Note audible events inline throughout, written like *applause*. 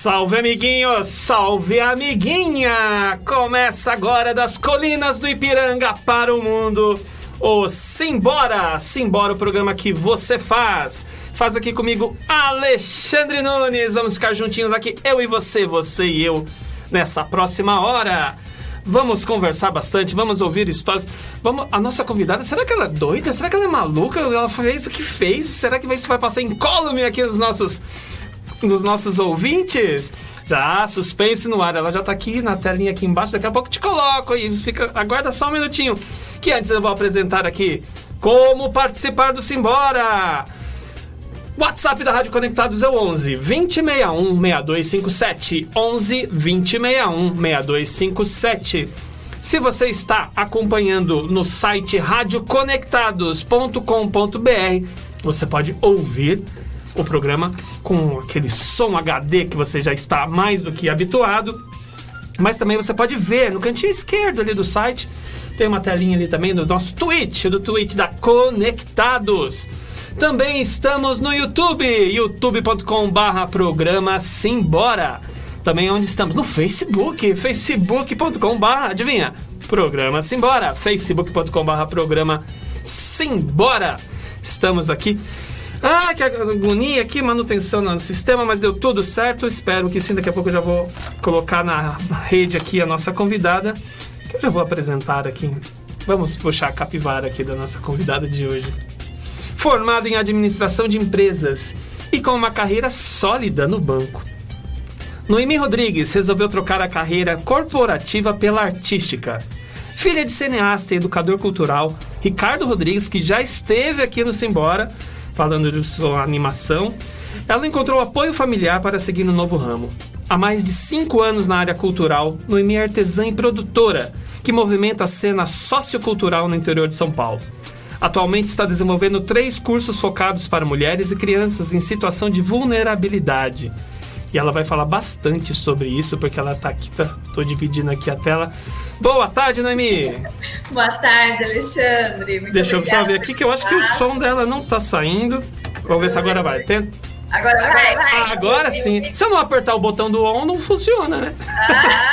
Salve amiguinho, salve amiguinha! Começa agora das colinas do Ipiranga para o mundo. O Simbora! Simbora, o programa que você faz. Faz aqui comigo Alexandre Nunes. Vamos ficar juntinhos aqui, eu e você, você e eu, nessa próxima hora. Vamos conversar bastante, vamos ouvir histórias. Vamos, a nossa convidada, será que ela é doida? Será que ela é maluca? Ela fez o que fez? Será que isso vai passar incólume aqui nos nossos dos nossos ouvintes. Já, suspense no ar. Ela já tá aqui na telinha aqui embaixo. Daqui a pouco te coloco aí. Fica, aguarda só um minutinho. Que antes eu vou apresentar aqui como participar do Simbora. WhatsApp da Rádio Conectados é o 11 2061 6257. 11 2061 6257. Se você está acompanhando no site radioconectados.com.br, você pode ouvir o programa com aquele som HD que você já está mais do que habituado. Mas também você pode ver no cantinho esquerdo ali do site. Tem uma telinha ali também do nosso Twitch, do Twitch da Conectados. Também estamos no YouTube, youtube.com/barra programa Simbora. Também onde estamos? No Facebook, facebook.com/barra, adivinha? Programa Simbora, facebook.com/barra programa Simbora. Estamos aqui ah, que agonia aqui, manutenção no sistema, mas deu tudo certo. Espero que sim. Daqui a pouco eu já vou colocar na rede aqui a nossa convidada, que eu já vou apresentar aqui. Vamos puxar a capivara aqui da nossa convidada de hoje. Formada em administração de empresas e com uma carreira sólida no banco. Noemi Rodrigues resolveu trocar a carreira corporativa pela artística. Filha de cineasta e educador cultural, Ricardo Rodrigues, que já esteve aqui no Simbora, falando de sua animação, ela encontrou apoio familiar para seguir no novo ramo. Há mais de cinco anos na área cultural, Noemi é artesã e produtora, que movimenta a cena sociocultural no interior de São Paulo. Atualmente está desenvolvendo três cursos focados para mulheres e crianças em situação de vulnerabilidade. E ela vai falar bastante sobre isso, porque ela está aqui, tá, tô dividindo aqui a tela. Boa tarde, Noemi! Boa tarde, Alexandre. Muito Deixa eu só ver aqui que eu acho que o som dela não tá saindo. Vamos ver se agora vai. Tenta. Agora vai, vai. Agora sim. Se eu não apertar o botão do on, não funciona, né? Ah.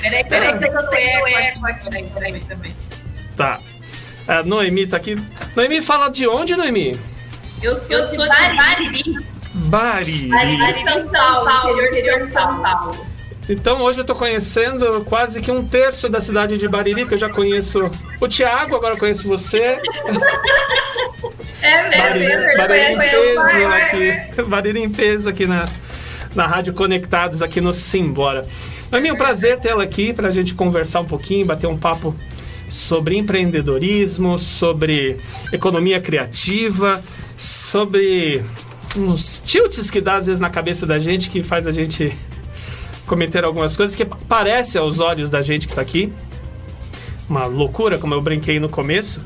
*laughs* peraí, peraí, que eu tenho eco aqui também. Tá. A Noemi tá aqui. Noemi, fala de onde, Noemi? Eu sou, eu sou de Bariri. Bariri. Bariri, São Paulo, interior de São Paulo. Então hoje eu tô conhecendo quase que um terço da cidade de Bariri, que eu já conheço o Thiago, agora conheço você. É mesmo, Bariri, é Bariri em peso aqui. Bariri em peso aqui na, na Rádio Conectados, aqui no Simbora. É meu prazer tê-la aqui para a gente conversar um pouquinho, bater um papo sobre empreendedorismo, sobre economia criativa, sobre uns tilts que dá às vezes na cabeça da gente que faz a gente *laughs* cometer algumas coisas que parece aos olhos da gente que está aqui uma loucura, como eu brinquei no começo,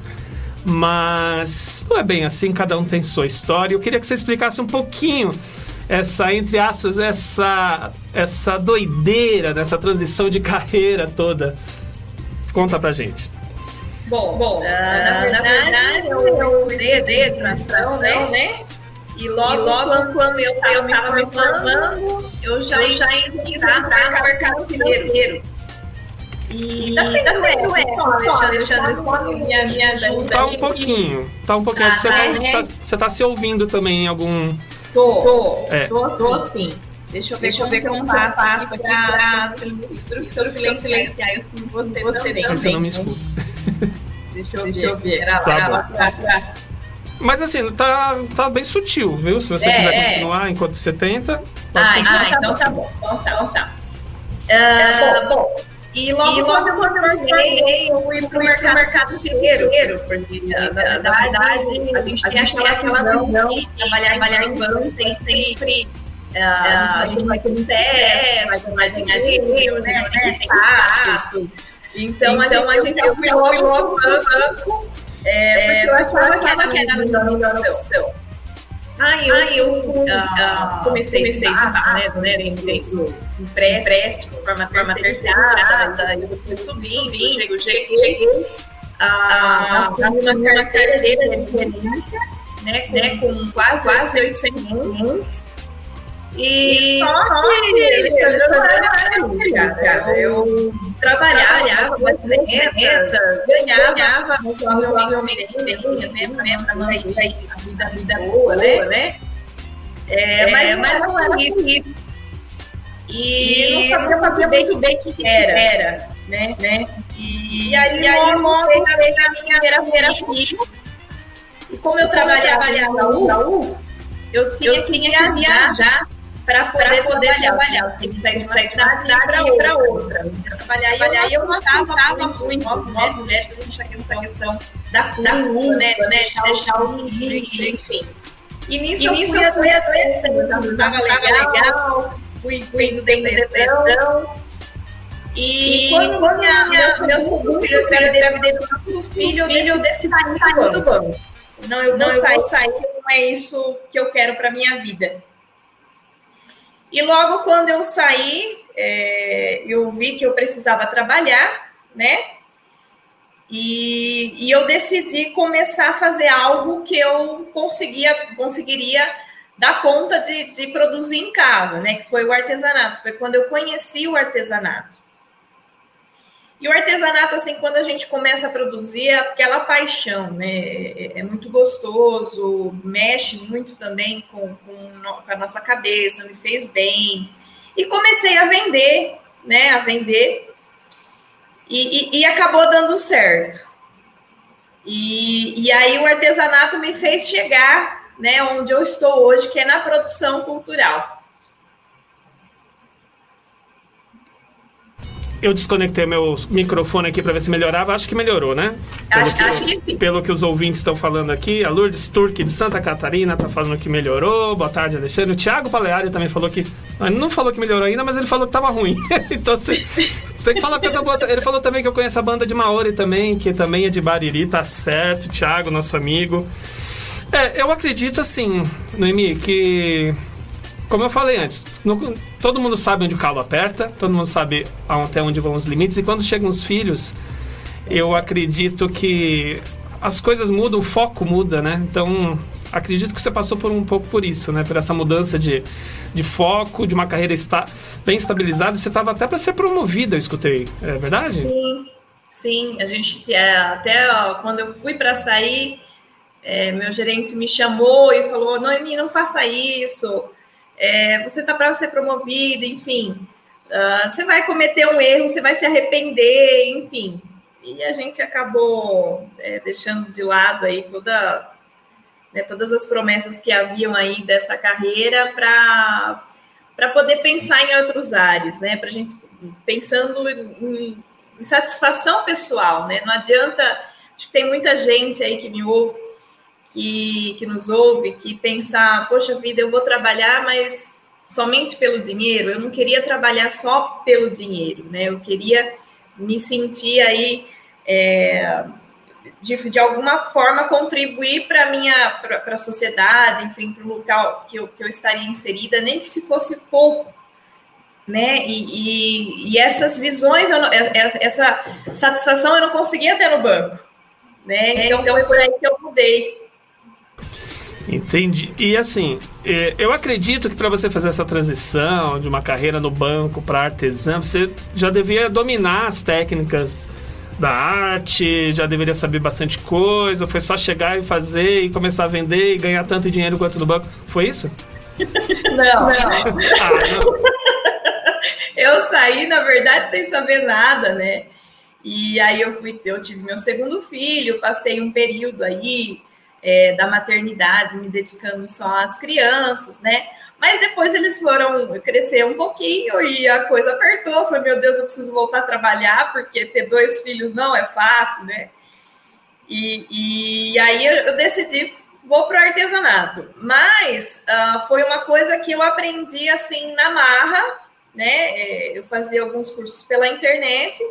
mas não é bem assim, cada um tem sua história. Eu queria que você explicasse um pouquinho essa, entre aspas, essa, essa doideira dessa transição de *laughs* carreira toda. Conta pra gente. Bom, bom uh, na, verdade, eu estudei administração, né? né? E logo, e logo quando eu estava me formando, eu já, eu já entrar no mercado financeiro. E tá sendo tá eco, eco, Alexandre, Alexandre, me, me ajuda. Tá um pouquinho, tá um pouquinho. Ah, você, tá, tá, você tá se ouvindo também em algum... Tô, tô, é. tô, tô sim. Deixa eu ver, Deixa eu ver como eu faço aqui pra, pra silenciar eu você, você também. Você não me escuta. Deixa eu ver. Deixa eu ver. Tá bom. Mas assim, tá, tá bem sutil, viu? Se você é, quiser continuar é. enquanto você tenta. Ah, ah, então tá bom. Então tá, então tá. Uh, bom, e logo, e logo quando eu formei, eu fui pro mercado, mercado financeiro, porque na, na verdade a gente tem aquela, aquela visão de trabalhar, trabalhar em banco tem sempre uh, a gente vai ter sucesso, vai ganhar dinheiro, né, né status. Então, então a gente eu fui logo logo banco, é, porque eu achava que era a melhor opção. Aí eu, Aí eu fui, uh, comecei, comecei a estudar, né, né, dentro empréstimo, forma, forma terceirada, e eu fui subindo, cheguei, cheguei, cheguei a, a, uma carteira de gerência, né, né, com quase, quase 800 clientes, e só, só que ele cara. Eu trabalhava, fazia metas, ganhava, provavelmente né, para manter a vida, a vida boa, né? né? É, mas, mas não era isso. E, não sabia muito bem o que era, era né? né? E, e aí, e aí logo veio a minha primeira filha. E como eu trabalhava na tinha, eu tinha que viajar para poder, poder trabalhar. Tem que sair de uma cidade para outra. outra. Trabalhar, trabalhar e eu notava muito, nós mulheres, a gente está aqui nessa questão da culpa, né, né, de deixar o filho, enfim. E nisso, e nisso eu fui adolescente, estava legal, fui, fui indo dentro da depressão. E, e quando, quando minha, minha, meu segundo filho, eu engravidei do segundo filho, eu decidi sair do banco. Não, eu não, vou sair, não é isso que eu quero para minha vida. E logo quando eu saí, é, eu vi que eu precisava trabalhar, né? E, e, eu decidi começar a fazer algo que eu conseguia, conseguiria dar conta de, de produzir em casa, né? Que foi o artesanato. Foi quando eu conheci o artesanato. E o artesanato, assim, quando a gente começa a produzir, é aquela paixão, né? É, é muito gostoso, mexe muito também com, com, a nossa cabeça, me fez bem. E comecei a vender, né? A vender. E, e, e acabou dando certo. E, e aí o artesanato me fez chegar, né? Onde eu estou hoje, que é na produção cultural. Eu desconectei meu microfone aqui para ver se melhorava. Acho que melhorou, né? Pelo acho, que, acho que sim. Pelo que os ouvintes estão falando aqui. A Lourdes Turque de Santa Catarina está falando que melhorou. Boa tarde, Alexandre. O Thiago Paleari também falou que. Não falou que melhorou ainda, mas ele falou que estava ruim. *laughs* então você tem que falar coisa boa. Ele falou também que eu conheço a banda de Maori também, que também é de Bariri, tá certo. Thiago, nosso amigo. É, eu acredito assim, Noemi, que como eu falei antes, no, todo mundo sabe onde o calo aperta, todo mundo sabe até onde vão os limites, e quando chegam os filhos, eu acredito que as coisas mudam, o foco muda, né? Então, acredito que você passou por um pouco por isso, né? Por essa mudança de, de foco, de uma carreira esta, bem estabilizada. Você estava até para ser promovida, eu escutei. É verdade? Sim, sim. A gente é, até ó, quando eu fui para sair, é, meu gerente me chamou e falou: Noemi, não faça isso é, você está para ser promovido, enfim. Uh, você vai cometer um erro, você vai se arrepender, enfim. E a gente acabou é, deixando de lado aí toda, né, todas as promessas que haviam aí dessa carreira para poder pensar em outros ares, né? Para a gente pensando em, em satisfação pessoal, né? Não adianta, acho que tem muita gente aí que me ouve que, que nos ouve, que pensa, poxa vida, eu vou trabalhar, mas somente pelo dinheiro. Eu não queria trabalhar só pelo dinheiro, né? Eu queria me sentir aí é, de, de alguma forma contribuir para minha para a sociedade, enfim, para o local que eu, que eu estaria inserida, nem que se fosse pouco. Né? E, e, e essas visões, não, essa satisfação eu não conseguia ter no banco. Né? Então foi por aí que eu mudei. Entendi. E assim, é, eu acredito que para você fazer essa transição de uma carreira no banco para artesã, você já devia dominar as técnicas da arte, já deveria saber bastante coisa, foi só chegar e fazer e começar a vender e ganhar tanto dinheiro quanto no banco. Foi isso? *laughs* Não, não. ah, não. *laughs* Eu saí, na verdade, sem saber nada, né? E aí eu fui, eu tive meu segundo filho, passei um período aí é, da maternidade, me dedicando só às crianças, né? Mas depois eles foram crescer um pouquinho e a coisa apertou. Foi, meu Deus, eu preciso voltar a trabalhar, porque ter dois filhos não é fácil, né? E, e aí eu decidi, vou para o artesanato. Mas uh, foi uma coisa que eu aprendi assim na marra, né? É, eu fazia alguns cursos pela internet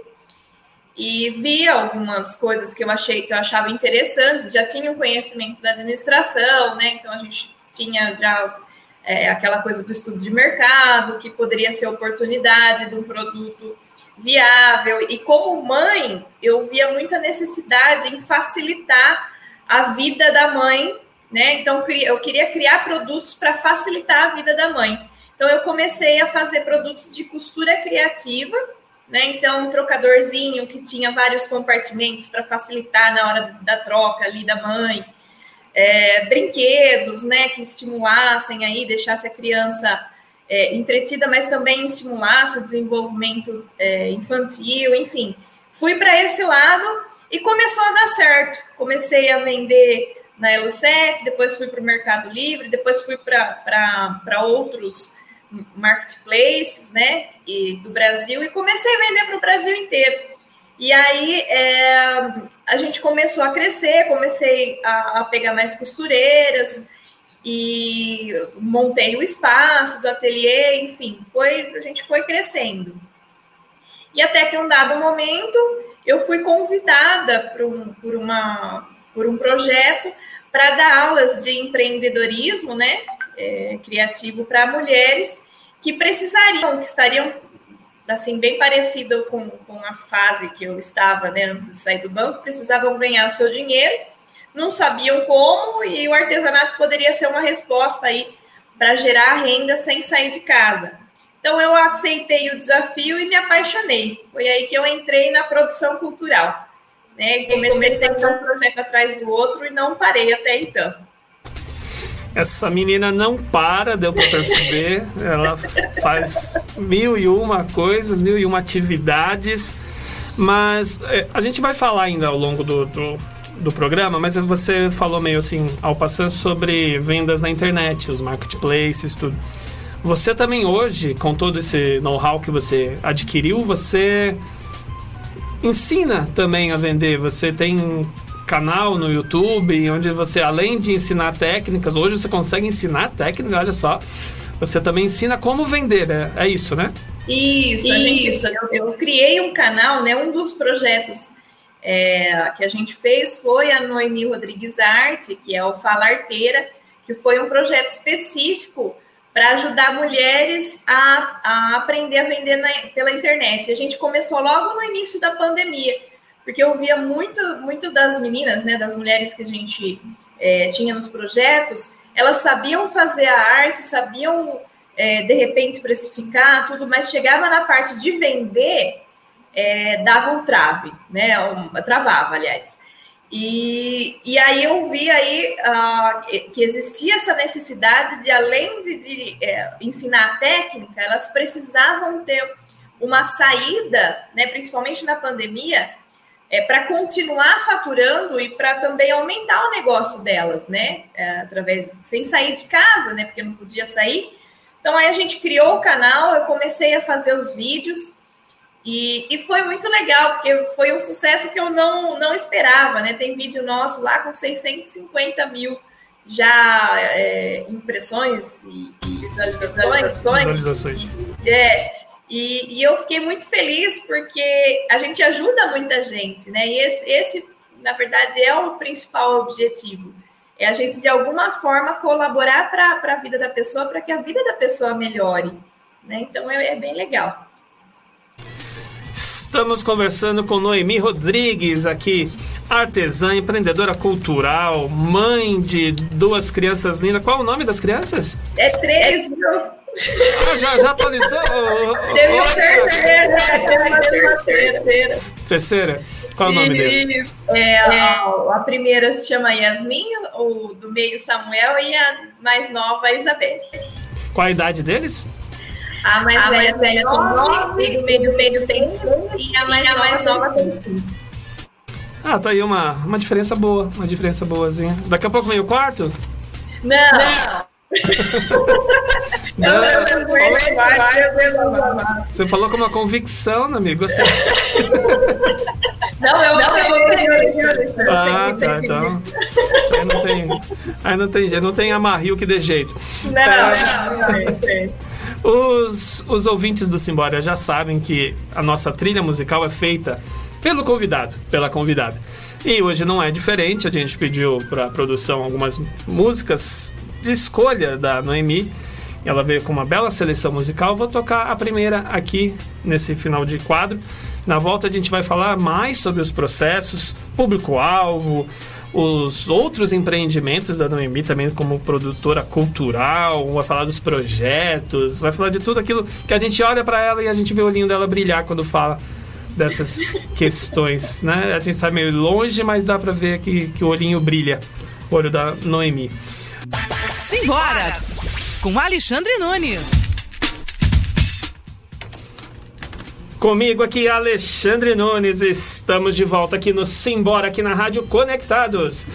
e vi algumas coisas que eu achei que eu achava interessantes. Já tinha um conhecimento da administração, né? Então a gente tinha já é, aquela coisa do estudo de mercado, que poderia ser oportunidade de um produto viável. E como mãe, eu via muita necessidade em facilitar a vida da mãe, né? Então eu queria criar produtos para facilitar a vida da mãe. Então eu comecei a fazer produtos de costura criativa, né? Então um trocadorzinho que tinha vários compartimentos para facilitar na hora da troca ali da mãe. É, brinquedos, né, que estimulassem aí, deixasse a criança é, entretida, mas também estimulasse o desenvolvimento é, infantil, enfim. Fui para esse lado e começou a dar certo. Comecei a vender na Elo7, depois fui para o Mercado Livre, depois fui para outros marketplaces, né, e, do Brasil, e comecei a vender para o Brasil inteiro. E aí é, a gente começou a crescer, comecei a, a pegar mais costureiras, e montei o espaço do ateliê, enfim, foi, a gente foi crescendo. E até que um dado momento eu fui convidada por um, por uma, por um projeto para dar aulas de empreendedorismo, né, é, criativo para mulheres que precisariam, que estariam assim bem parecido com, com a fase que eu estava, né, antes de sair do banco, precisavam ganhar o seu dinheiro não sabiam como e o artesanato poderia ser uma resposta aí para gerar renda sem sair de casa. Então eu aceitei o desafio e me apaixonei. Foi aí que eu entrei na produção cultural. Né? Comecei a um projeto atrás do outro e não parei até então. Essa menina não para, deu para perceber. Ela faz mil e uma coisas, mil e uma atividades. Mas é, a gente vai falar ainda ao longo do, do do programa, mas você falou meio assim, ao passar sobre vendas na internet, os marketplaces, tudo. Você também hoje, com todo esse know-how que você adquiriu, você ensina também a vender. Você tem canal no YouTube onde você, além de ensinar técnicas, hoje você consegue ensinar técnicas, olha só. Você também ensina como vender, é, é isso, né? Isso, isso. Eu, eu criei um canal, né? Um dos projetos é, que a gente fez foi a Noemi Rodrigues Arte, que é o Falarteira, que foi um projeto específico para ajudar mulheres a, a, aprender a vender na, pela internet. A gente começou logo no início da pandemia, porque eu via muito, muito das meninas, né, das mulheres que a gente é, tinha nos projetos, elas sabiam fazer a arte, sabiam é, de repente precificar tudo, mas chegava na parte de vender é, dava um trave, né? Travava, aliás. E, e aí eu vi aí uh, que existia essa necessidade de, além de, de é, ensinar a técnica, elas precisavam ter uma saída, né, principalmente na pandemia, é, para continuar faturando e para também aumentar o negócio delas, né? É, através, sem sair de casa, né? Porque não podia sair. Então aí a gente criou o canal, eu comecei a fazer os vídeos. E, e foi muito legal, porque foi um sucesso que eu não, não esperava, né? Tem vídeo nosso lá com 650 mil já é, impressões e, e visualizações. Visualizações. É, e, e, eu fiquei muito feliz porque a gente ajuda muita gente, né? E esse, esse, na verdade, é o principal objetivo. É a gente, de alguma forma, colaborar para a vida da pessoa, para que a vida da pessoa melhore. Né? Então, é, é bem legal. Estamos conversando com Noemi Rodrigues aqui, artesã, empreendedora cultural, mãe de duas crianças lindas. Qual é o nome das crianças? É três, viu? Ah, já, já atualizou? Teve uma terceira, teve uma terceira. Terceira? Qual é o nome deles? É, a, primeira se chama Yasmin, o do meio Samuel e a mais nova a Isabelle. Qual a idade deles? A mais a velha, velha tem 9, o meio meio tem 5 e a mais, a mais nova tem 5. Ah, tá aí uma, uma diferença boa, uma diferença boazinha. Daqui a pouco vem o quarto? Não. Não. Não, você falou com uma convicção, amigo. Você... Não, eu não, eu Ah, tá, então. Aí não tem. Aí não tem, não tem amarrio que dê jeito. Não, é, não, não, não. Os, os ouvintes do Simbora já sabem que a nossa trilha musical é feita pelo convidado, pela convidada. E hoje não é diferente, a gente pediu para produção algumas músicas escolha da Noemi. Ela veio com uma bela seleção musical. Vou tocar a primeira aqui nesse final de quadro. Na volta a gente vai falar mais sobre os processos, público-alvo, os outros empreendimentos da Noemi também como produtora cultural, vai falar dos projetos, vai falar de tudo aquilo que a gente olha para ela e a gente vê o olhinho dela brilhar quando fala dessas *laughs* questões, né? A gente está meio longe, mas dá para ver que, que o olhinho brilha, o olho da Noemi. Simbora! Com Alexandre Nunes. Comigo aqui, Alexandre Nunes. Estamos de volta aqui no Simbora, aqui na Rádio Conectados.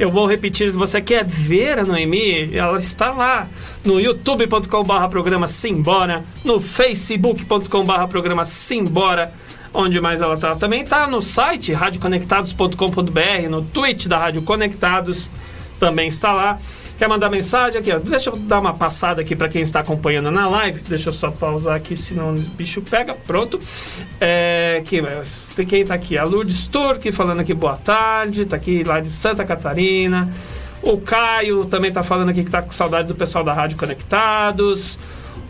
Eu vou repetir, se você quer ver a Noemi, ela está lá no youtube.com.br programa Simbora, no facebook.com.br programa Simbora, onde mais ela está? Também está no site radioconectados.com.br, no Twitch da Rádio Conectados, também está lá. Quer mandar mensagem aqui? Ó. Deixa eu dar uma passada aqui para quem está acompanhando na live. Deixa eu só pausar aqui, senão o bicho pega. Pronto. É, tem quem está aqui? A Lourdes Turque falando aqui boa tarde. Está aqui lá de Santa Catarina. O Caio também está falando aqui que está com saudade do pessoal da Rádio Conectados.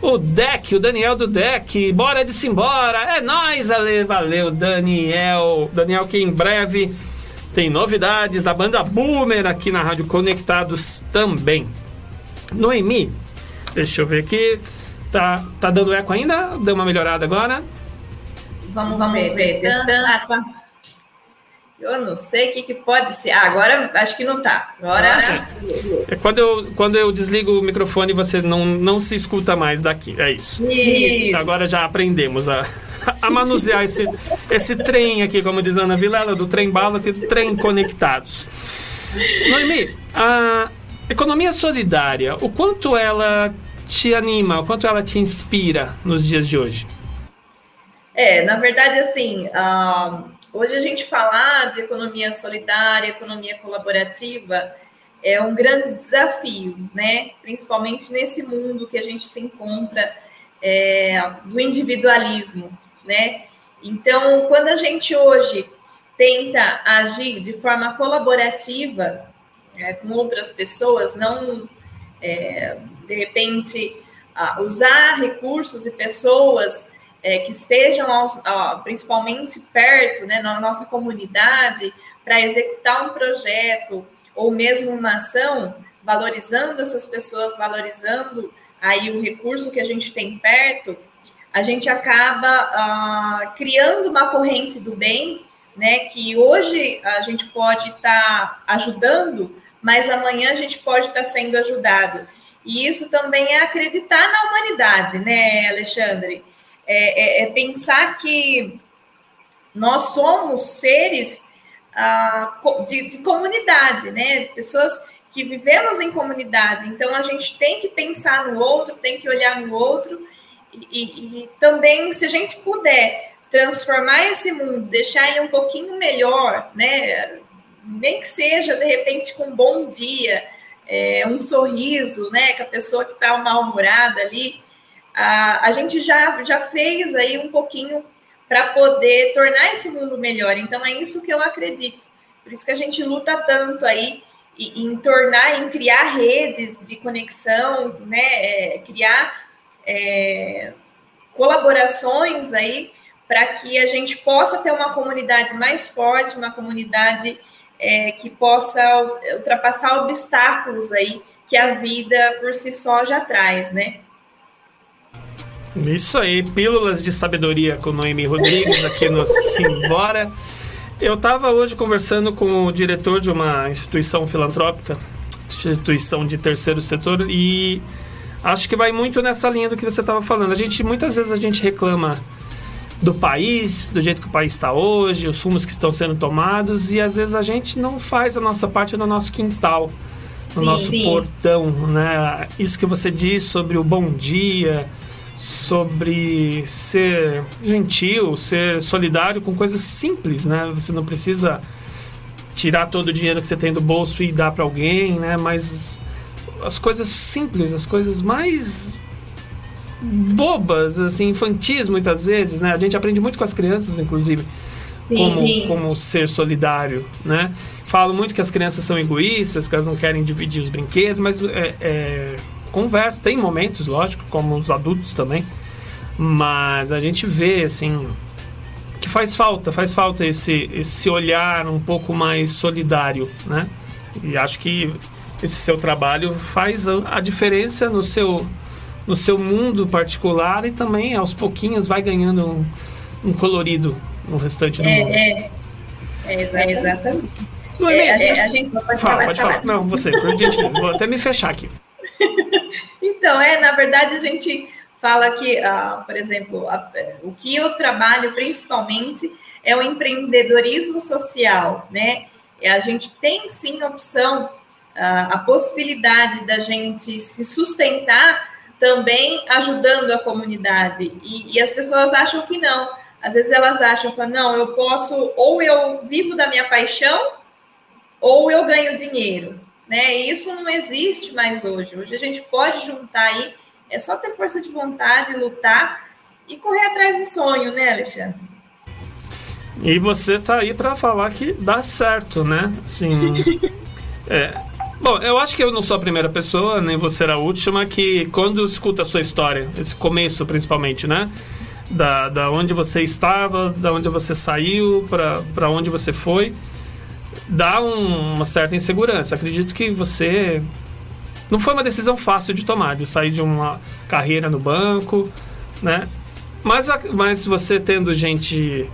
O Deck, o Daniel do Deck. Bora de simbora. É nóis, Ale. Valeu, Daniel. Daniel que em breve tem novidades da banda Boomer aqui na Rádio Conectados também. Noemi, deixa eu ver aqui. Tá, tá dando eco ainda? Deu uma melhorada agora? Vamos, vamos ver. Testando. Ah, tá. Eu não sei o que, que pode ser. Ah, agora acho que não tá. Agora. Ah, é quando eu, quando eu desligo o microfone, você não, não se escuta mais daqui. É isso. Isso. Agora já aprendemos a, a manusear esse, esse trem aqui, como diz Ana Vilela, do trem bala, que trem conectados. Noemi, a economia solidária, o quanto ela te anima, o quanto ela te inspira nos dias de hoje? É, na verdade, assim, uh, hoje a gente falar de economia solidária, economia colaborativa, é um grande desafio, né? Principalmente nesse mundo que a gente se encontra é, do individualismo, né? Então, quando a gente hoje tenta agir de forma colaborativa é, com outras pessoas, não é, de repente usar recursos e pessoas é, que estejam aos, principalmente perto, né, na nossa comunidade, para executar um projeto ou mesmo uma ação, valorizando essas pessoas, valorizando aí o recurso que a gente tem perto, a gente acaba uh, criando uma corrente do bem, né? Que hoje a gente pode estar tá ajudando, mas amanhã a gente pode estar tá sendo ajudado. E isso também é acreditar na humanidade, né, Alexandre? É, é, é pensar que nós somos seres uh, de, de comunidade, né? Pessoas que vivemos em comunidade. Então a gente tem que pensar no outro, tem que olhar no outro e, e, também, se a gente puder transformar esse mundo, deixar ele um pouquinho melhor, né? Nem que seja, de repente, com um bom dia, é, um sorriso, né? Que a pessoa que está mal-humorada ali, a, a gente já, já fez aí um pouquinho para poder tornar esse mundo melhor. Então, é isso que eu acredito. Por isso que a gente luta tanto aí em, tornar, em criar redes de conexão, né? É, criar é, colaborações aí para que a gente possa ter uma comunidade mais forte, uma comunidade é, que possa ultrapassar obstáculos aí que a vida por si só já traz, né? Isso aí, pílulas de sabedoria com Noemi Rodrigues aqui no Simbora. Eu estava hoje conversando com o diretor de uma instituição filantrópica, instituição de terceiro setor, e acho que vai muito nessa linha do que você estava falando. A gente muitas vezes a gente reclama do país, do jeito que o país está hoje, os rumos que estão sendo tomados e às vezes a gente não faz a nossa parte no nosso quintal, no sim, nosso sim. portão, né? Isso que você diz sobre o bom dia, sobre ser gentil, ser solidário com coisas simples, né? Você não precisa tirar todo o dinheiro que você tem do bolso e dar para alguém, né? Mas as coisas simples, as coisas mais bobas, assim, infantis muitas vezes, né? A gente aprende muito com as crianças, inclusive. sim, como, sim. como ser solidário, né? Falo muito que as crianças são egoístas, que elas não querem dividir os brinquedos, mas é, é, conversa, tem momentos, lógico, como os adultos também, mas a gente vê, assim, que faz falta, faz falta esse, esse olhar um pouco mais solidário, né? E acho que esse seu trabalho faz a diferença no seu, no seu mundo particular e também aos pouquinhos vai ganhando um, um colorido no restante do é, mundo. É, é exatamente. É, a, gente, a gente pode Fala, falar, pode falar. Não, você, por gentileza. Vou até me fechar aqui. *laughs* então, é, na verdade, a gente fala que, uh, por exemplo, a, o que eu trabalho principalmente é o empreendedorismo social, né? E a gente tem sim a opção, a possibilidade da gente se sustentar também ajudando a comunidade. E, e, as pessoas acham que não. Às vezes elas acham, falam, não, eu posso, ou eu vivo da minha paixão, ou eu ganho dinheiro. Né? E isso não existe mais hoje. Hoje a gente pode juntar aí é só ter força de vontade, lutar e correr atrás do sonho, né, Alexandre? E você tá aí para falar que dá certo, né? Sim. *laughs* é. Bom, eu acho que eu não sou a primeira pessoa, nem você será a última, que quando escuta a sua história, esse começo principalmente, né? Da, da onde você estava, da onde você saiu, para onde você foi, dá um, uma certa insegurança. Acredito que você não foi uma decisão fácil de tomar, de sair de uma carreira no banco, né? Mas, mas você tendo gente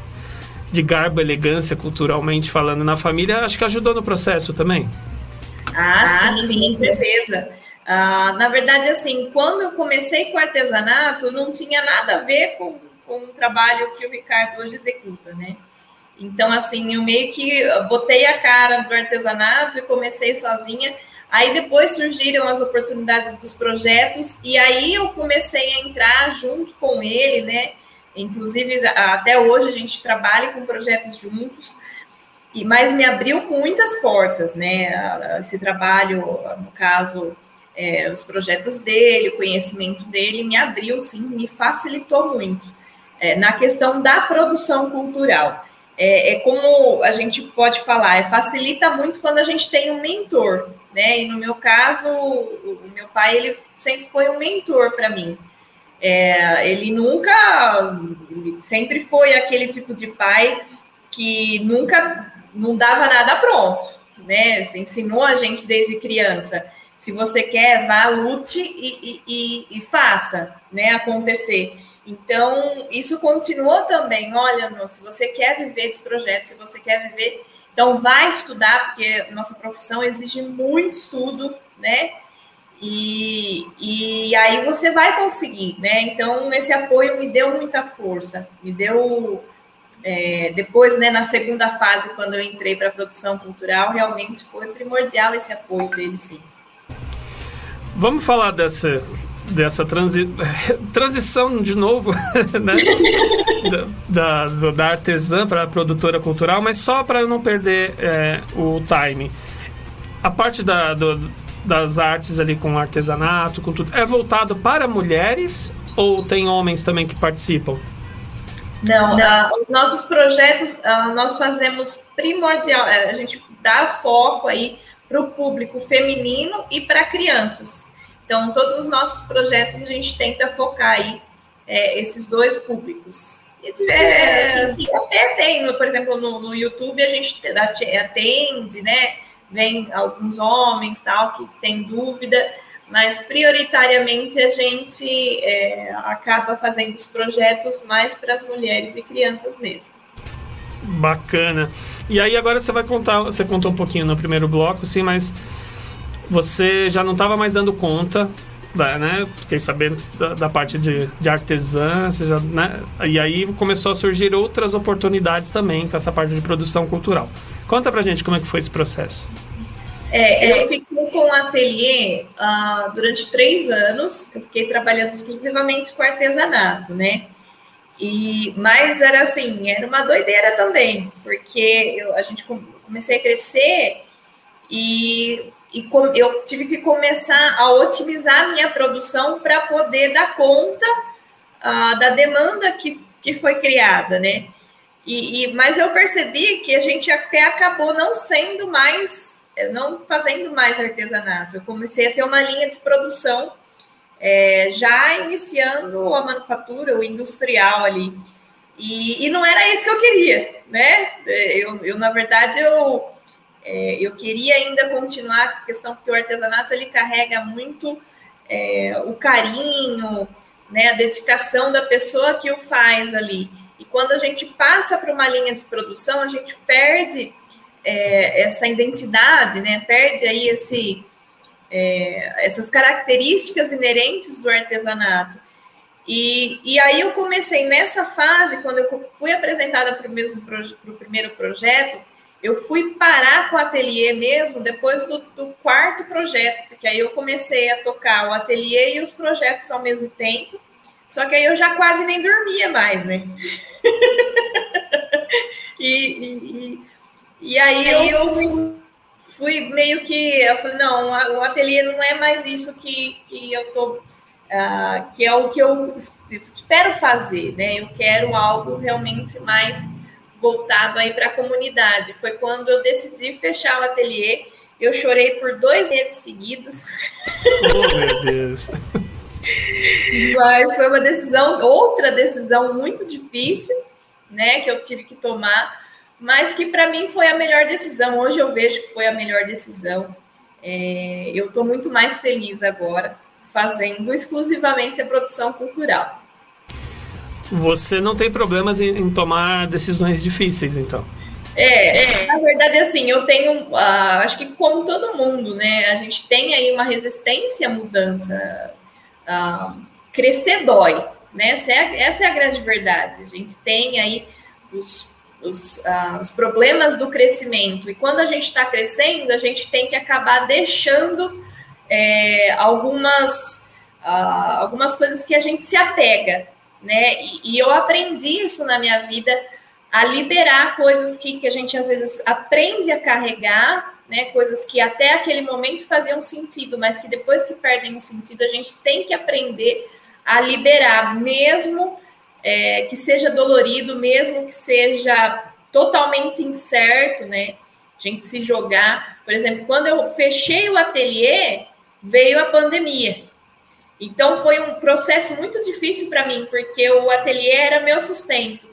de garbo, elegância, culturalmente falando na família, acho que ajudou no processo também. Ah, sim, sim com certeza. Ah, na verdade, assim, quando eu comecei com artesanato, não tinha nada a ver com, com o trabalho que o Ricardo hoje executa, né? Então, assim, eu meio que botei a cara do artesanato e comecei sozinha. Aí depois surgiram as oportunidades dos projetos e aí eu comecei a entrar junto com ele, né? Inclusive até hoje a gente trabalha com projetos juntos. E mas me abriu muitas portas, né? Esse trabalho, no caso, é, os projetos dele, o conhecimento dele, me abriu, sim, me facilitou muito é, na questão da produção cultural. É, é, como a gente pode falar, é, facilita muito quando a gente tem um mentor, né? E no meu caso, o, meu pai ele sempre foi um mentor para mim. É, ele nunca, sempre foi aquele tipo de pai que nunca não dava nada pronto, né? Você ensinou a gente desde criança. Se você quer, vá, lute e, e, e, e faça, né? Acontecer. Então, isso continuou também. Olha, se você quer viver de projetos, se você quer viver então, vai estudar, porque nossa profissão exige muito estudo, né? E, e aí você vai conseguir, né? Então, esse apoio me deu muita força, me deu. É, depois, né, na segunda fase, quando eu entrei para a produção cultural, realmente foi primordial esse apoio dele, sim. Vamos falar dessa dessa transi *laughs* transição de novo *laughs* né? da, da, da, artesã para a produtora cultural, mas só para não perder é, o time. A parte da, do, das artes ali com artesanato, com tudo, é voltado para mulheres ou tem homens também que participam? Não, não. Uh, os nossos projetos uh, nós fazemos primordial, a gente dá foco aí para o público feminino e para crianças. Então, todos os nossos projetos a gente tenta focar aí é, esses dois públicos. É, assim, até tem, por exemplo, no, no YouTube a gente atende, né? Vem alguns homens tal que tem dúvida, mas prioritariamente a gente é, acaba fazendo os projetos mais para as mulheres e crianças mesmo. Bacana. E aí agora você vai contar, você contou um pouquinho no primeiro bloco, sim, mas você já não estava mais dando conta, né? Fiquei sabendo da, da parte de, de artesã, você já, né? E aí começou a surgir outras oportunidades também com essa parte de produção cultural. Conta pra gente como é que foi esse processo. É, eu fiquei com o ateliê uh, durante três anos. Eu fiquei trabalhando exclusivamente com artesanato, né? E, mas era assim, era uma doideira também, porque eu, a gente comecei a crescer e e eu tive que começar a otimizar a minha produção para poder dar conta uh, da demanda que, que foi criada, né? E, e, mas eu percebi que a gente até acabou não sendo mais, não fazendo mais artesanato. Eu comecei a ter uma linha de produção, é, já iniciando a manufatura, o industrial ali. E, e, não era isso que eu queria, né? Eu, eu na verdade, eu, é, eu queria ainda continuar a questão que o artesanato ele carrega muito é, o carinho, né, a dedicação da pessoa que o faz ali. E quando a gente passa para uma linha de produção, a gente perde é, essa identidade, né? Perde aí esse, é, essas características inerentes do artesanato. E, e aí eu comecei nessa fase, quando eu fui apresentada para o pro primeiro projeto, eu fui parar com o ateliê mesmo depois do, do, quarto projeto, porque aí eu comecei a tocar o ateliê e os projetos ao mesmo tempo. Só que aí eu já quase nem dormia mais, né? *laughs* e, e, e, aí eu fui, fui, meio que. Eu falei, não, o ateliê não é mais isso que, que eu tô. Uh, que é o que eu espero fazer, né? Eu quero algo realmente mais voltado aí para a comunidade. Foi quando eu decidi fechar o ateliê. Eu chorei por dois meses seguidos. *laughs* Oh, meu Deus! Mas foi uma decisão, outra decisão muito difícil, né, que eu tive que tomar, mas que para mim foi a melhor decisão. Hoje eu vejo que foi a melhor decisão. É, eu estou muito mais feliz agora fazendo exclusivamente a produção cultural. Você não tem problemas em, em tomar decisões difíceis, então? É, é, na verdade, assim, eu tenho, uh, acho que como todo mundo, né, a gente tem aí uma resistência à mudança ah, crescer dói, né? Essa é, essa é, a grande verdade. A gente tem aí os, os, uh, os problemas do crescimento, e quando a gente está crescendo, a gente tem que acabar deixando é, algumas, uh, algumas coisas que a gente se apega, né? E, e, eu aprendi isso na minha vida, a liberar coisas que, que a gente às vezes aprende a carregar né, coisas que até aquele momento faziam sentido, mas que depois que perdem o sentido, a gente tem que aprender a liberar, mesmo é, que seja dolorido, mesmo que seja totalmente incerto, né? A gente se jogar. Por exemplo, quando eu fechei o ateliê, veio a pandemia. Então foi um processo muito difícil para mim, porque o ateliê era meu sustento.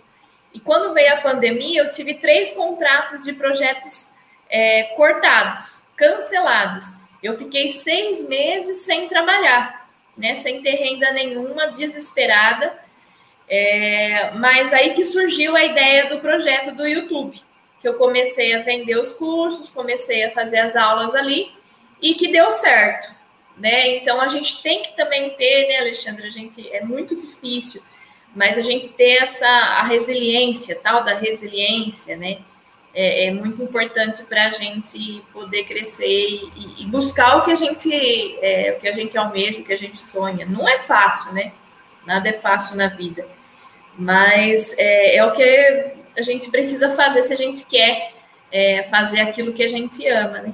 E quando veio a pandemia, eu tive três contratos de projetos é, cortados, cancelados. Eu fiquei seis meses sem trabalhar, né? Sem ter renda nenhuma, desesperada. É, mas aí que surgiu a ideia do projeto do YouTube, que eu comecei a vender os cursos, comecei a fazer as aulas ali e que deu certo, né? Então a gente tem que também ter, né, Alexandre? A gente é muito difícil, mas a gente ter essa a resiliência, tal da resiliência, né? é, é muito importante para a gente poder crescer e, e, buscar o que a gente é, o que a gente almeja, o que a gente sonha. Não é fácil, né? Nada é fácil na vida, mas é, é o que a gente precisa fazer se a gente quer é, fazer aquilo que a gente ama, né?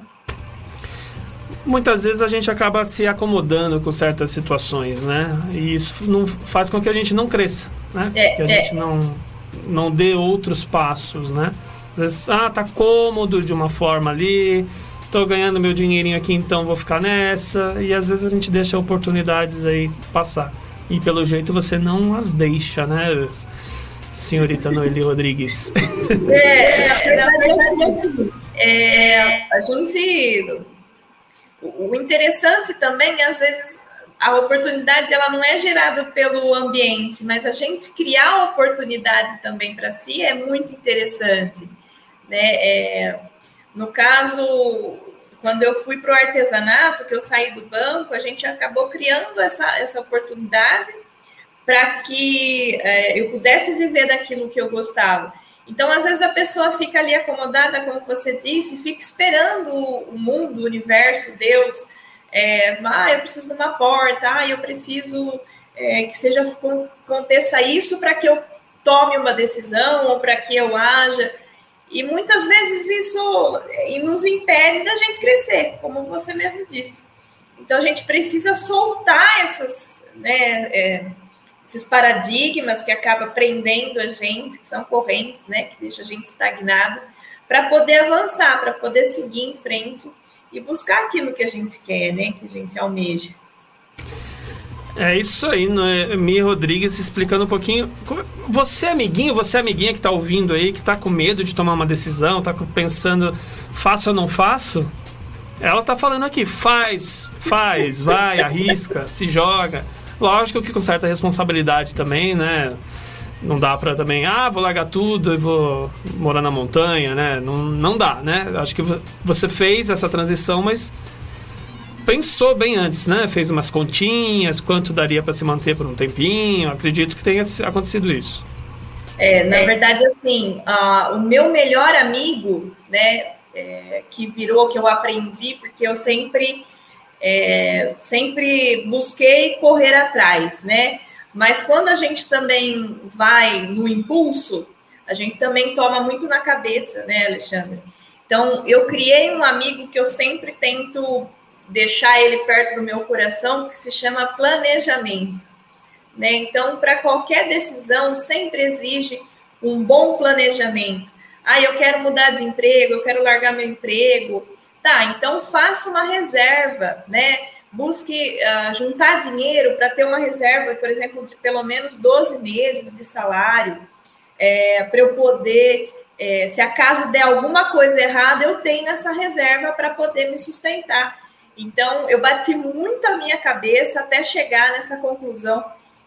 Muitas vezes a gente acaba se acomodando com certas situações, né? E isso não faz com que a gente não cresça, né? É, que a gente é. não, não dê outros passos, né? Às vezes, ah, tá cômodo de uma forma ali, tô ganhando meu dinheirinho aqui, então vou ficar nessa. E às vezes a gente deixa oportunidades aí passar. E pelo jeito você não as deixa, né, senhorita Noeli Rodrigues? É, é, na verdade, assim, é, a gente. O interessante também, às vezes, a oportunidade ela não é gerada pelo ambiente, mas a gente criar oportunidade também para si é muito interessante. Né? É, no caso, quando eu fui para o artesanato, que eu saí do banco, a gente acabou criando essa, essa oportunidade para que é, eu pudesse viver daquilo que eu gostava. Então, às vezes, a pessoa fica ali acomodada, como você disse, fica esperando o mundo, o universo, Deus. É, ah, eu preciso de uma porta, ah, eu preciso é, que seja aconteça isso para que eu tome uma decisão ou para que eu haja. E muitas vezes isso nos impede da gente crescer, como você mesmo disse. Então a gente precisa soltar essas, né, é, esses paradigmas que acaba prendendo a gente, que são correntes, né, que deixa a gente estagnado, para poder avançar, para poder seguir em frente e buscar aquilo que a gente quer, né, que a gente almeja. É isso aí, Noemi Rodrigues explicando um pouquinho. Você, amiguinho, você, amiguinha que está ouvindo aí, que está com medo de tomar uma decisão, está pensando, faço ou não faço? Ela está falando aqui, faz, faz, vai, arrisca, se joga. Lógico que com certa responsabilidade também, né? Não dá para também, ah, vou largar tudo e vou morar na montanha, né? Não, não dá, né? Acho que você fez essa transição, mas pensou bem antes, né? Fez umas continhas, quanto daria para se manter por um tempinho. Acredito que tenha acontecido isso. É, na verdade, assim, uh, o meu melhor amigo, né, é, que virou que eu aprendi, porque eu sempre, é, sempre busquei correr atrás, né? Mas quando a gente também vai no impulso, a gente também toma muito na cabeça, né, Alexandre? Então, eu criei um amigo que eu sempre tento deixar ele perto do meu coração, que se chama planejamento. Né? Então, para qualquer decisão, sempre exige um bom planejamento. Ah, eu quero mudar de emprego, eu quero largar meu emprego. Tá, então faça uma reserva, né? Busque uh, juntar dinheiro para ter uma reserva, por exemplo, de pelo menos 12 meses de salário, é, para eu poder, é, se acaso der alguma coisa errada, eu tenho essa reserva para poder me sustentar. Então, eu bati muito a minha cabeça até chegar nessa conclusão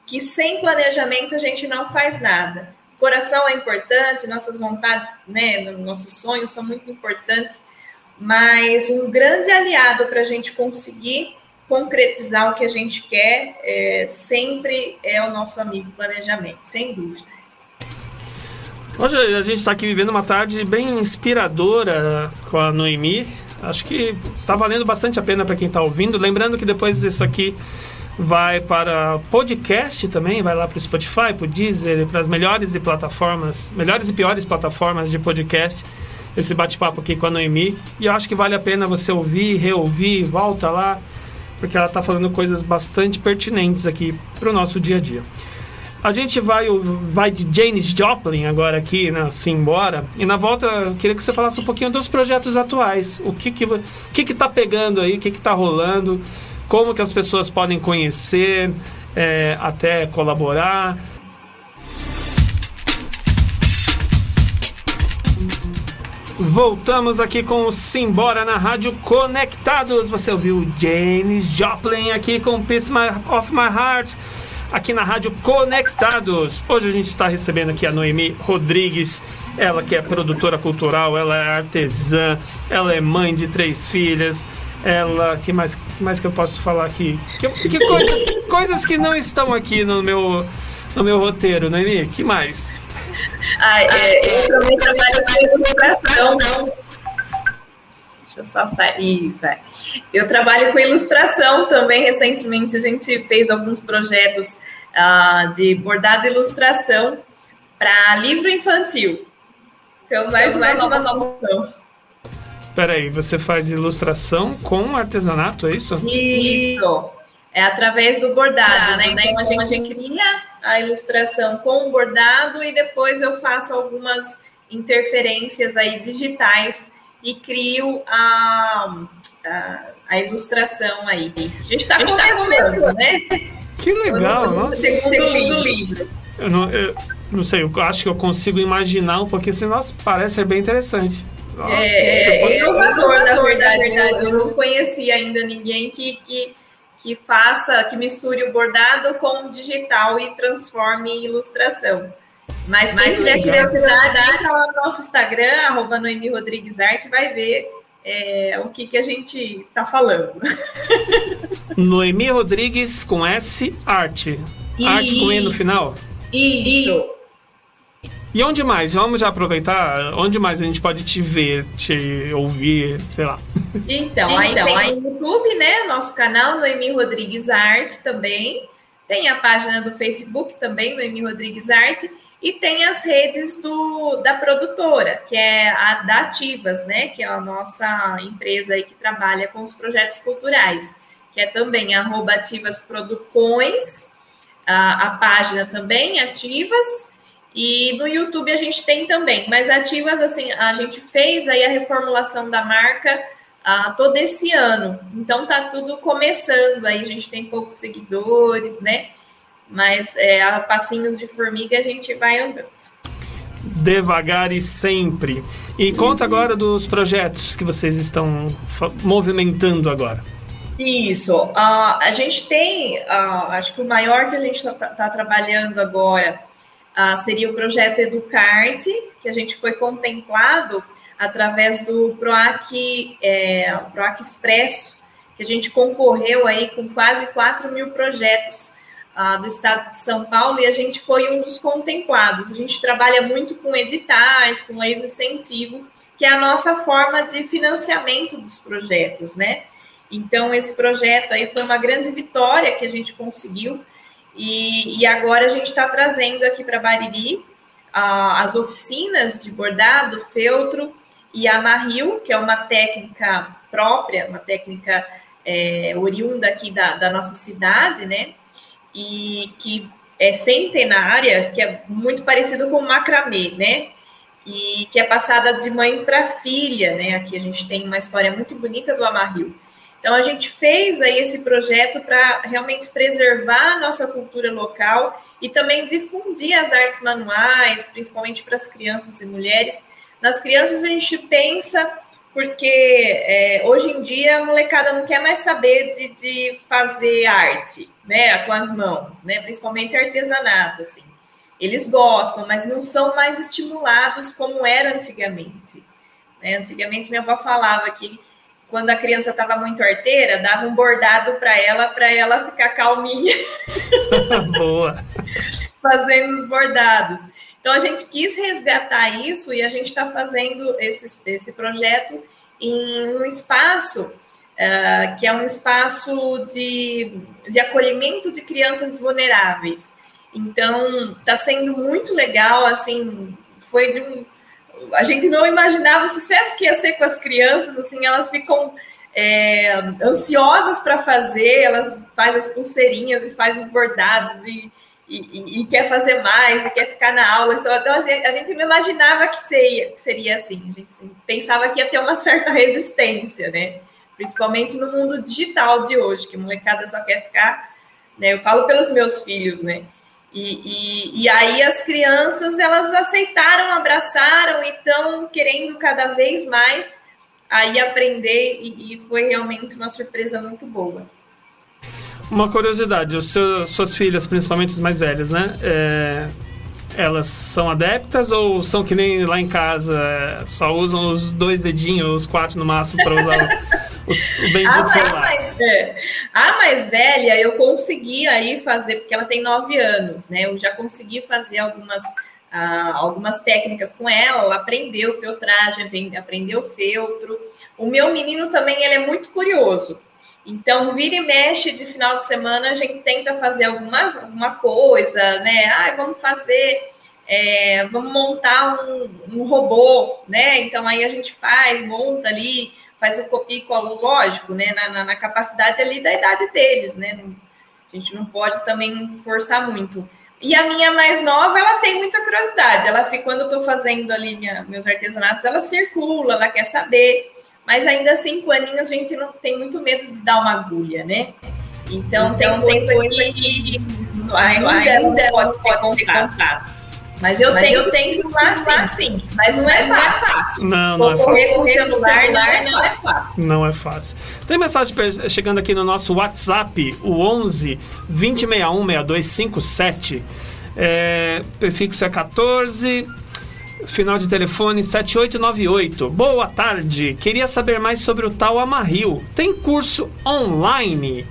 que sem planejamento a gente não faz nada. coração é importante, nossas vontades, né, nossos sonhos são muito importantes, mas um grande aliado para a gente conseguir concretizar o que a gente quer é, sempre é o nosso amigo planejamento, sem dúvida. Hoje a gente está aqui vivendo uma tarde bem inspiradora com a Noemi, acho que tá valendo bastante a pena para quem está ouvindo. Lembrando que depois isso aqui vai para podcast também, vai lá para o Spotify, para o Deezer, para as melhores e plataformas, melhores e piores plataformas de podcast. Esse bate-papo aqui com a Noemi. E eu acho que vale a pena você ouvir, reouvir, volta lá, porque ela está falando coisas bastante pertinentes aqui para o nosso dia a dia. A gente vai, vai de Janis Joplin agora aqui, né, Simbora. E na volta, queria que você falasse um pouquinho dos projetos atuais. O que que, que, que tá pegando aí, o que que tá rolando, como que as pessoas podem conhecer, é, até colaborar. Voltamos aqui com o Simbora na Rádio Conectados. Você ouviu Janis Joplin aqui com Peace of My Heart aqui na Rádio Conectados. Hoje a gente está recebendo aqui a Noemi Rodrigues, ela que é produtora cultural, ela é artesã, ela é mãe de três filhas. Ela, que mais, que mais que eu posso falar aqui? Que, que coisas, coisas que não estão aqui no meu, no meu roteiro, Noemi? Que mais? Ah, é, eu também trabalho com educação, não Deixa eu só sair. Isso, é. Eu trabalho com ilustração também. Recentemente a gente fez alguns projetos uh, de bordado e ilustração para livro infantil. Então, mais, mais uma nova opção. Peraí, você faz ilustração com artesanato, é isso? Isso. É através do bordado, né? Então, a gente, a gente cria a ilustração com o bordado e depois eu faço algumas interferências aí digitais e crio a, a, a ilustração aí. A gente está começando, né? Que legal, nossa. Segundo livro. Eu não, eu não sei, eu acho que eu consigo imaginar um pouquinho assim, nossa, parece ser bem interessante. É, é inovador, na verdade. Eu não conhecia ainda ninguém que, que, que faça, que misture o bordado com o digital e transforme em ilustração. Mas quem tiver curiosidade, entra lá no nosso Instagram, arroba Noemi Rodrigues Arte, vai ver é, o que, que a gente tá falando. *laughs* Noemi Rodrigues com S Arte. Isso. Arte com E no final? Isso. E onde mais? Vamos já aproveitar. Onde mais a gente pode te ver, te ouvir, sei lá. Então, aí então, tem aí... no YouTube, né? Nosso canal Noemi Rodrigues Arte também. Tem a página do Facebook também, Noemi Rodrigues Arte. E tem as redes do, da produtora, que é a da Ativas, né? Que é a nossa empresa aí que trabalha com os projetos culturais, que é também arroba Ativas a, a página também, ativas, e no YouTube a gente tem também, mas ativas, assim, a gente fez aí a reformulação da marca uh, todo esse ano. Então tá tudo começando, aí a gente tem poucos seguidores, né? Mas é, a passinhos de formiga a gente vai andando. Devagar e sempre. E conta agora dos projetos que vocês estão movimentando agora. Isso. Uh, a gente tem, uh, acho que o maior que a gente está tá trabalhando agora uh, seria o projeto Educarte, que a gente foi contemplado através do PROAC, é, PROAC Expresso, que a gente concorreu aí com quase 4 mil projetos do estado de São Paulo e a gente foi um dos contemplados. A gente trabalha muito com editais, com leis incentivo, que é a nossa forma de financiamento dos projetos, né? Então, esse projeto aí foi uma grande vitória que a gente conseguiu e, e agora a gente está trazendo aqui para Bariri uh, as oficinas de bordado, feltro e amarril, que é uma técnica própria, uma técnica é, oriunda aqui da, da nossa cidade, né? E que é centenária, que é muito parecido com macramê, né? E que é passada de mãe para filha, né? Aqui a gente tem uma história muito bonita do amarril. Então, a gente fez aí esse projeto para realmente preservar a nossa cultura local e também difundir as artes manuais, principalmente para as crianças e mulheres. Nas crianças, a gente pensa, porque é, hoje em dia a molecada não quer mais saber de, de fazer arte, né, com as mãos, né, principalmente artesanato, assim. Eles gostam, mas não são mais estimulados como era antigamente. Né? Antigamente, minha avó falava que quando a criança estava muito arteira, dava um bordado para ela, para ela ficar calminha. *laughs* Boa. Fazendo os bordados. Então, a gente quis resgatar isso e a gente está fazendo esse, esse projeto em um espaço uh, que é um espaço de, de acolhimento de crianças vulneráveis. Então, está sendo muito legal, assim, foi de um, a gente não imaginava o sucesso que ia ser com as crianças, assim, elas ficam é, ansiosas para fazer, elas fazem as pulseirinhas e fazem os bordados e, e, e, quer fazer mais, e quer ficar na aula. Então, a gente, a gente não imaginava que seria, que seria assim, a gente assim, pensava que ia ter uma *laughs* certa resistência, né? Principalmente no mundo digital de hoje, que a molecada só quer ficar, né? Eu falo pelos meus filhos, né? E, e, e, aí as crianças elas aceitaram, abraçaram e estão querendo cada vez mais aí aprender e, e, foi realmente uma surpresa muito boa. Uma curiosidade, os seus, suas filhas, principalmente as mais velhas, né? É, elas são adeptas ou são que nem lá em casa, é, só usam os dois dedinhos, os quatro no máximo para usar os, o bendito a, celular? Mais, é, a mais velha eu consegui aí fazer, porque ela tem nove anos, né? Eu já consegui fazer algumas, ah, algumas técnicas com ela, ela aprendeu filtragem, aprendeu feltro. O meu menino também ele é muito curioso. Então, vira e mexe de final de semana, a gente tenta fazer alguma, alguma coisa, né? Ah, vamos fazer, é, vamos montar um, um, robô, né? Então, aí a gente faz, monta ali, faz o copia e cola, lógico, né? Na, na, na, capacidade ali da idade deles, né? A gente não pode também forçar muito. E a minha mais nova, ela tem muita curiosidade. Ela fica, quando eu estou fazendo ali minha, meus artesanatos, ela circula, ela quer saber mas ainda cinco aninhos a gente não tem muito medo de dar uma agulha, né? Então, então tem coisa, coisa que, ainda, ainda pode, pode ter contato. Mas eu mas tenho, eu tenho lá sim, mas não é fácil. Não, não é fácil. Com celular, celular não é fácil. Não é fácil. Tem mensagem chegando aqui no nosso WhatsApp, o 11 2061 6257. É, prefixo é 14 final de telefone 7898. Boa tarde, queria saber mais sobre o tal Amarril. Tem curso online?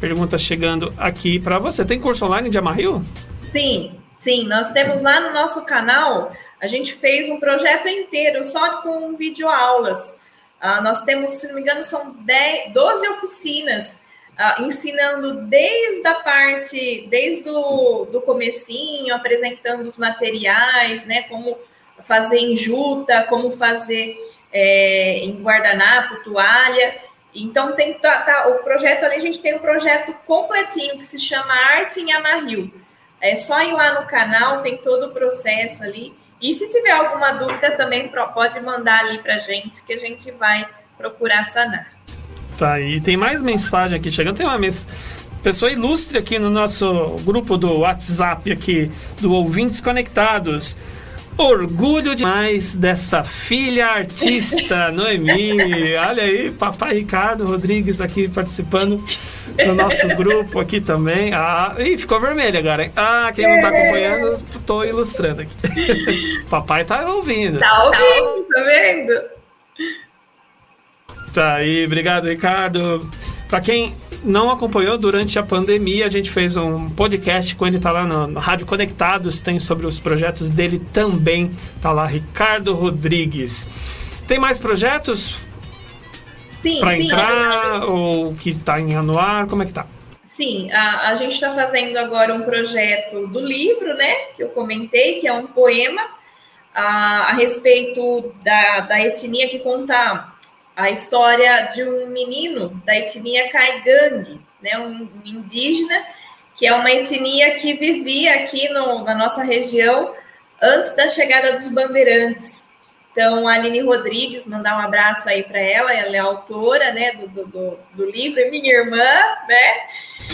Pergunta chegando aqui para você. Tem curso online de Amarril? Sim, sim. Nós temos lá no nosso canal, a gente fez um projeto inteiro só com videoaulas. Uh, nós temos, se não me engano, são 10, 12 oficinas uh, ensinando desde a parte, desde o do comecinho, apresentando os materiais, né, como fazer em juta, como fazer é, em guardanapo, toalha. Então tem tá, tá, o projeto ali, a gente tem um projeto completinho que se chama Arte em Amarril. É só ir lá no canal, tem todo o processo ali. E se tiver alguma dúvida também pode mandar ali para gente que a gente vai procurar sanar. Tá, aí tem mais mensagem aqui chegando. Tem uma pessoa ilustre aqui no nosso grupo do WhatsApp aqui, do Ouvintes Conectados. Orgulho demais dessa filha artista, Noemi. Olha aí, papai Ricardo Rodrigues aqui participando do nosso grupo aqui também. Ah, ih, ficou vermelho agora, hein? Ah, quem não tá acompanhando, tô ilustrando aqui. *laughs* papai tá ouvindo. Tá ouvindo, tá vendo? Tá aí, obrigado, Ricardo. Para quem não acompanhou durante a pandemia, a gente fez um podcast com ele, tá lá no, no Rádio Conectados, tem sobre os projetos dele também, tá lá, Ricardo Rodrigues. Tem mais projetos? Sim, para entrar ou que está em anuar? Como é que tá? Sim, a, a gente está fazendo agora um projeto do livro, né? Que eu comentei, que é um poema a, a respeito da, da etnia que conta a história de um menino da etnia Caigangue, né, um indígena, que é uma etnia que vivia aqui no, na nossa região antes da chegada dos bandeirantes. Então, a Aline Rodrigues, mandar um abraço aí para ela, ela é autora né, do, do, do, livro, é minha irmã, né?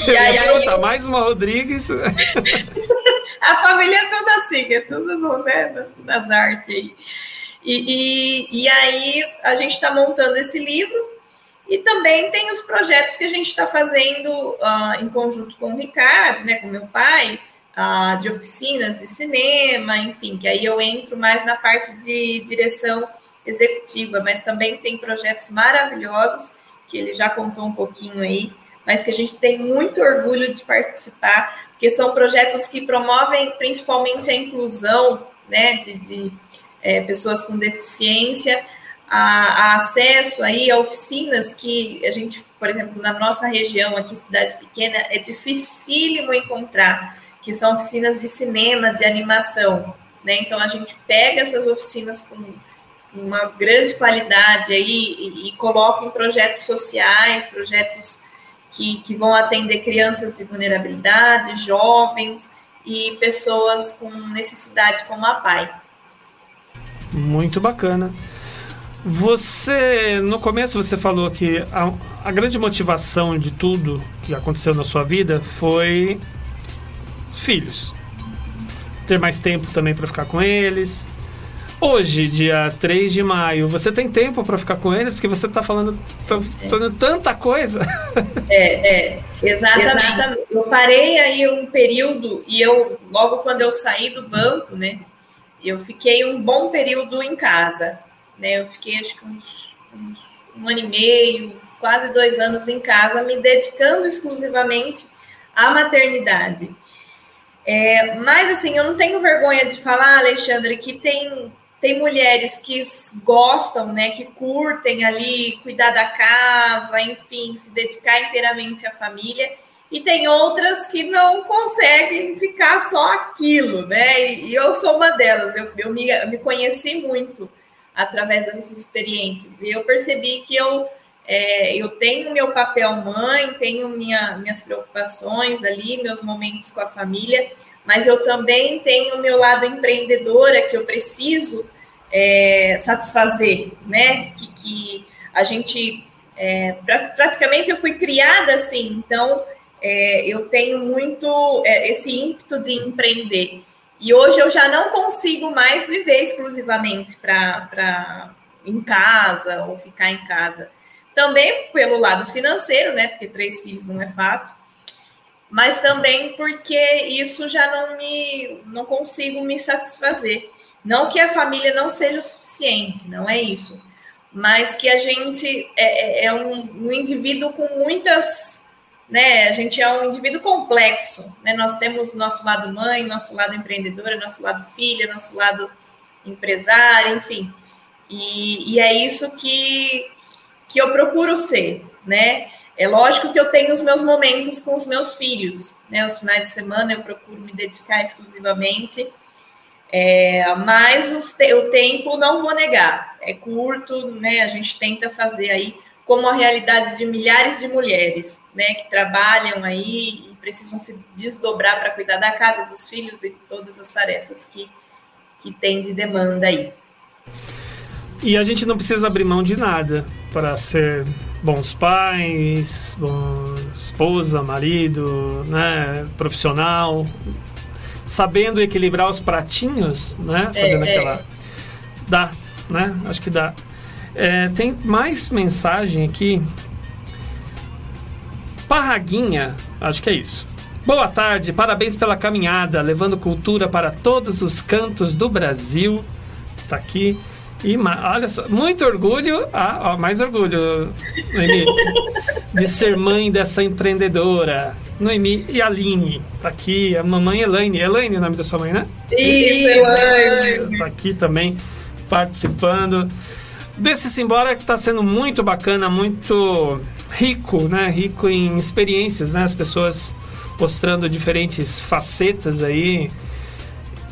E aí, aí... mais uma Rodrigues. *laughs* a família é toda assim, é tudo no, né, nas artes aí. E, e, e aí a gente está montando esse livro. E também tem os projetos que a gente está fazendo uh, em conjunto com o Ricardo, né, com meu pai, uh, de oficinas de cinema, enfim, que aí eu entro mais na parte de direção executiva, mas também tem projetos maravilhosos que ele já contou um pouquinho aí, mas que a gente tem muito orgulho de participar, porque são projetos que promovem principalmente a inclusão, né, de, de é, pessoas com deficiência, a, a, acesso aí a oficinas que a gente, por exemplo, na nossa região aqui, cidade pequena, é dificílimo encontrar, que são oficinas de cinema, de animação, né? Então a gente pega essas oficinas com uma grande qualidade aí e, e coloca em projetos sociais, projetos que, que vão atender crianças de vulnerabilidade, jovens e pessoas com necessidade como a PAI. Muito bacana. Você, no começo, você falou que a, a grande motivação de tudo que aconteceu na sua vida foi filhos. Ter mais tempo também para ficar com eles. Hoje, dia 3 de maio, você tem tempo para ficar com eles? Porque você está falando, tá falando tanta coisa. *laughs* É, é exatamente. exatamente. Eu parei aí um período e eu, logo quando eu saí do banco, né? Eu fiquei um bom período em casa, né? Eu fiquei acho que uns, uns um ano e meio, quase dois anos em casa, me dedicando exclusivamente à maternidade. É, mas assim, eu não tenho vergonha de falar, Alexandre, que tem tem mulheres que gostam, né, que curtem ali cuidar da casa, enfim, se dedicar inteiramente à família e tem outras que não conseguem ficar só aquilo, né? E, eu sou uma delas. Eu, eu me, me conheci muito através dessas experiências e eu percebi que eu é, eu tenho meu papel mãe, tenho minha, minhas preocupações ali, meus momentos com a família, mas eu também tenho o meu lado empreendedora que eu preciso é, satisfazer, né? Que, que a gente é, praticamente eu fui criada assim, então é, eu tenho muito é, esse ímpeto de empreender. E hoje eu já não consigo mais viver exclusivamente para em casa ou ficar em casa. Também pelo lado financeiro, né? Porque três filhos não é fácil. Mas também porque isso já não me não consigo me satisfazer. Não que a família não seja o suficiente, não é isso. Mas que a gente é, é, é um, um indivíduo com muitas né? A gente é um indivíduo complexo, né? Nós temos nosso lado mãe, nosso lado empreendedora, nosso lado filha, nosso lado empresária, enfim. E, e é isso que, que eu procuro ser, né? É lógico que eu tenho os meus momentos com os meus filhos, né? Os finais de semana eu procuro me dedicar exclusivamente, é, mas os, o tempo não vou negar, é curto, né? A gente tenta fazer aí como a realidade de milhares de mulheres, né, que trabalham aí e precisam se desdobrar para cuidar da casa, dos filhos e todas as tarefas que, que tem de demanda aí. E a gente não precisa abrir mão de nada para ser bons pais, bom esposa, marido, né, profissional, sabendo equilibrar os pratinhos, né, fazendo é, aquela, é. dá, né, acho que dá. É, tem mais mensagem aqui. Parraguinha, acho que é isso. Boa tarde, parabéns pela caminhada, levando cultura para todos os cantos do Brasil. Está aqui. E olha só, muito orgulho, ah, ó, mais orgulho, Noemi, de ser mãe dessa empreendedora. Noemi e Aline, tá aqui, a mamãe Elaine. Elaine é o nome da sua mãe, né? Isso, Elaine. Tá aqui também participando desse Simbora que está sendo muito bacana, muito rico, né? Rico em experiências, né? As pessoas mostrando diferentes facetas aí.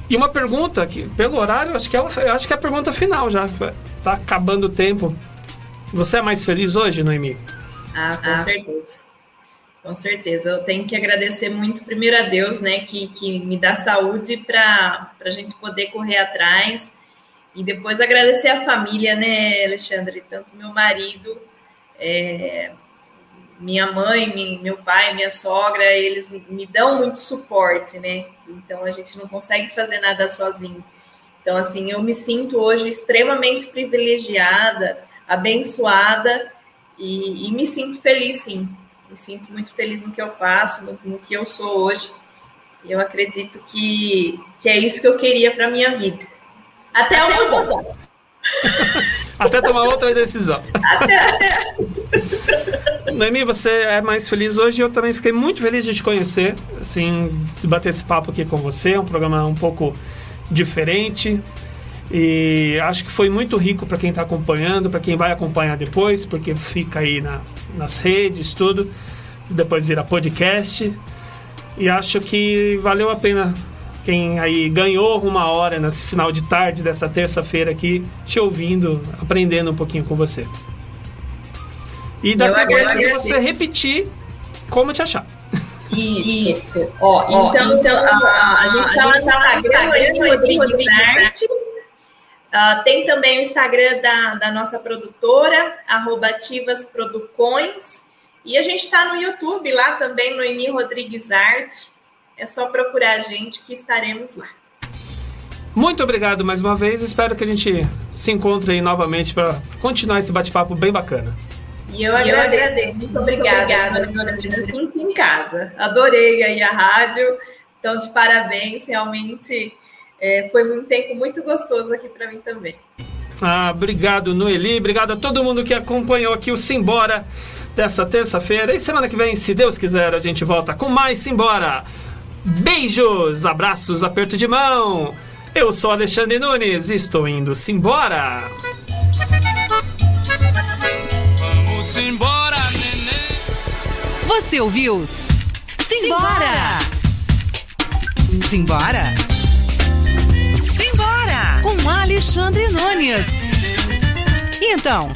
E uma pergunta que, pelo horário, acho que é, acho que é a pergunta final já. Tá acabando o tempo. Você é mais feliz hoje, Noemi? Ah, com ah. certeza. Com certeza. Eu tenho que agradecer muito, primeiro a Deus, né, que, que me dá saúde para a gente poder correr atrás e depois agradecer a família, né, Alexandre? Tanto meu marido, é, minha mãe, meu pai, minha sogra, eles me dão muito suporte, né? Então a gente não consegue fazer nada sozinho. Então, assim, eu me sinto hoje extremamente privilegiada, abençoada e, e me sinto feliz, sim. Me sinto muito feliz no que eu faço, no, no que eu sou hoje. Eu acredito que, que é isso que eu queria para minha vida. Até, até o bom. *laughs* até tomar outra decisão. Até. Noemi, você é mais feliz hoje. Eu também fiquei muito feliz de te conhecer, assim, de bater esse papo aqui com você. É um programa um pouco diferente. E acho que foi muito rico para quem está acompanhando, para quem vai acompanhar depois, porque fica aí na, nas redes, tudo. Depois vira podcast. E acho que valeu a pena quem aí ganhou uma hora nesse final de tarde dessa terça-feira aqui, te ouvindo, aprendendo um pouquinho com você. E daqui a pouco você repetir como te achar. Isso. Isso. Ó, Ó então, então a, a, gente está no Instagram, Rodrigo Arte. Uh, tem também o Instagram da, da nossa produtora, arroba Ativas Producões. E a gente está no YouTube lá também, no Emi Rodrigues Arte. É só procurar a gente que estaremos lá. Muito obrigado mais uma vez. Espero que a gente se encontre aí novamente para continuar esse bate-papo bem bacana. E eu, eu agradeço. Muito obrigada. Muito em casa. Adorei aí a rádio. Então, de parabéns. Realmente é, foi um tempo muito gostoso aqui para mim também. Ah, obrigado, Noeli. Obrigado a todo mundo que acompanhou aqui o Simbora dessa terça-feira. E semana que vem, se Deus quiser, a gente volta com mais Simbora. Beijos, abraços, aperto de mão. Eu sou Alexandre Nunes e estou indo simbora. Vamos embora, neném. Você ouviu? Simbora! Simbora! Simbora! Com Alexandre Nunes. Então,